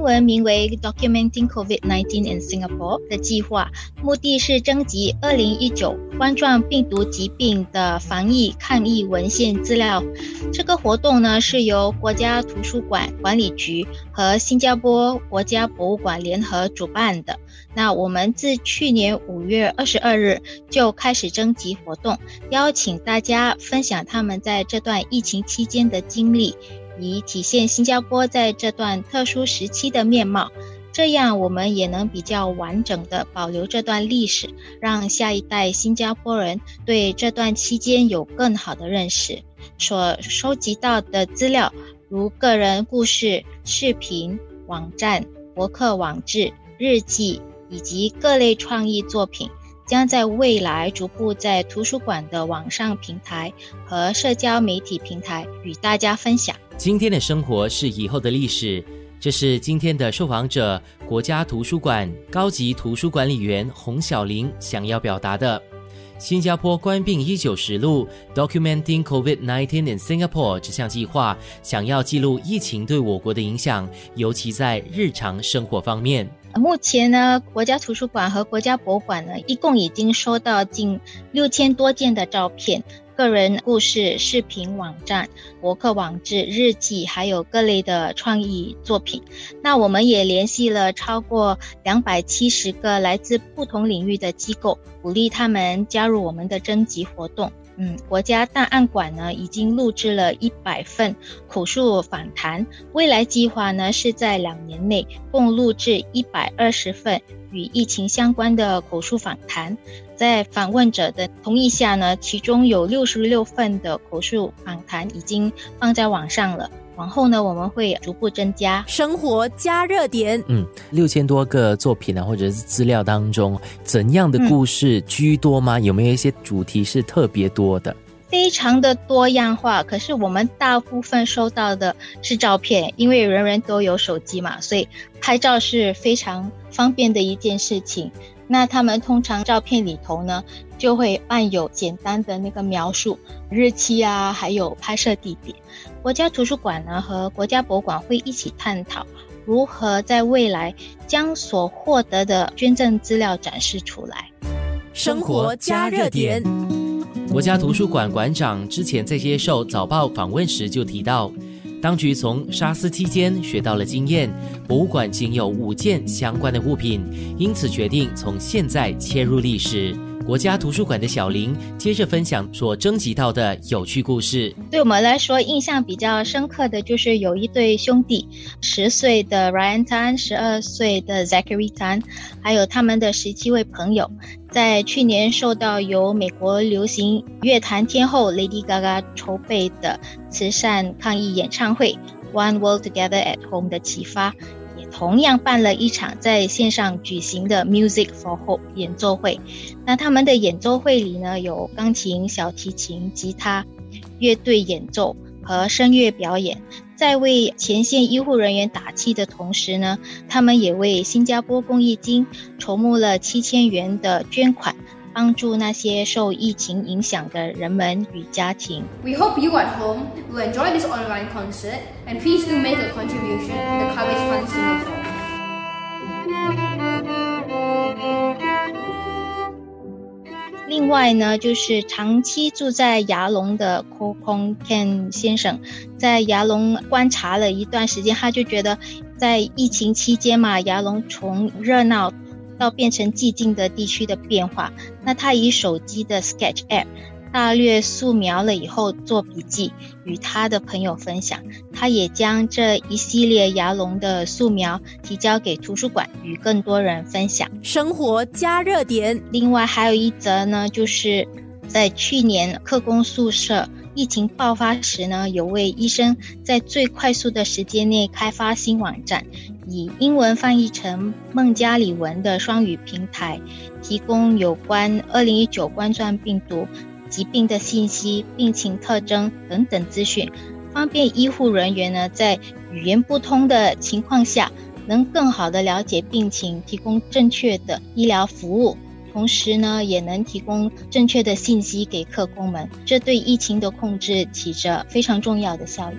英文名为 Documenting COVID-19 in Singapore 的计划，目的是征集2019冠状病毒疾病的防疫抗疫文献资料。这个活动呢是由国家图书馆管理局和新加坡国家博物馆联合主办的。那我们自去年五月二十二日就开始征集活动，邀请大家分享他们在这段疫情期间的经历。以体现新加坡在这段特殊时期的面貌，这样我们也能比较完整的保留这段历史，让下一代新加坡人对这段期间有更好的认识。所收集到的资料，如个人故事、视频、网站、博客网志、日记以及各类创意作品。将在未来逐步在图书馆的网上平台和社交媒体平台与大家分享。今天的生活是以后的历史，这是今天的受访者国家图书馆高级图书管理员洪小玲想要表达的。新加坡官病一九实录 （Documenting COVID-19 in Singapore） 这项计划想要记录疫情对我国的影响，尤其在日常生活方面。目前呢，国家图书馆和国家博物馆呢，一共已经收到近六千多件的照片、个人故事、视频网站、博客网志、日记，还有各类的创意作品。那我们也联系了超过两百七十个来自不同领域的机构，鼓励他们加入我们的征集活动。嗯，国家档案馆呢已经录制了一百份口述访谈，未来计划呢是在两年内共录制一百二十份与疫情相关的口述访谈，在访问者的同意下呢，其中有六十六份的口述访谈已经放在网上了。往后呢，我们会逐步增加生活加热点。嗯，六千多个作品啊，或者是资料当中，怎样的故事居多吗？有没有一些主题是特别多的？非常的多样化。可是我们大部分收到的是照片，因为人人都有手机嘛，所以拍照是非常方便的一件事情。那他们通常照片里头呢，就会伴有简单的那个描述，日期啊，还有拍摄地点。国家图书馆呢和国家博物馆会一起探讨如何在未来将所获得的捐赠资料展示出来。生活加热点。国家图书馆馆长之前在接受早报访问时就提到，当局从沙斯期间学到了经验，博物馆仅有五件相关的物品，因此决定从现在切入历史。国家图书馆的小林接着分享所征集到的有趣故事。对我们来说，印象比较深刻的就是有一对兄弟，十岁的 Ryan Tan，十二岁的 Zachary Tan，还有他们的十七位朋友，在去年受到由美国流行乐坛天后 Lady Gaga 筹备的慈善抗议演唱会 One World Together at Home 的启发。同样办了一场在线上举行的 Music for Hope 演奏会。那他们的演奏会里呢，有钢琴、小提琴、吉他、乐队演奏和声乐表演。在为前线医护人员打气的同时呢，他们也为新加坡公益金筹募了七千元的捐款。帮助那些受疫情影响的人们与家庭。We hope you at home will enjoy this online concert and please do make a contribution to the Courage Fund Singapore. 另外呢，就是长期住在牙龙的 Ko Kong Ken 先生，在牙龙观察了一段时间，他就觉得在疫情期间嘛，牙龙从热闹。到变成寂静的地区的变化，那他以手机的 Sketch App 大略素描了以后做笔记，与他的朋友分享。他也将这一系列牙龙的素描提交给图书馆，与更多人分享。生活加热点。另外还有一则呢，就是在去年客工宿舍疫情爆发时呢，有位医生在最快速的时间内开发新网站。以英文翻译成孟加里文的双语平台，提供有关2019冠状病毒疾病的信息、病情特征等等资讯，方便医护人员呢在语言不通的情况下，能更好的了解病情，提供正确的医疗服务，同时呢也能提供正确的信息给客工们，这对疫情的控制起着非常重要的效益。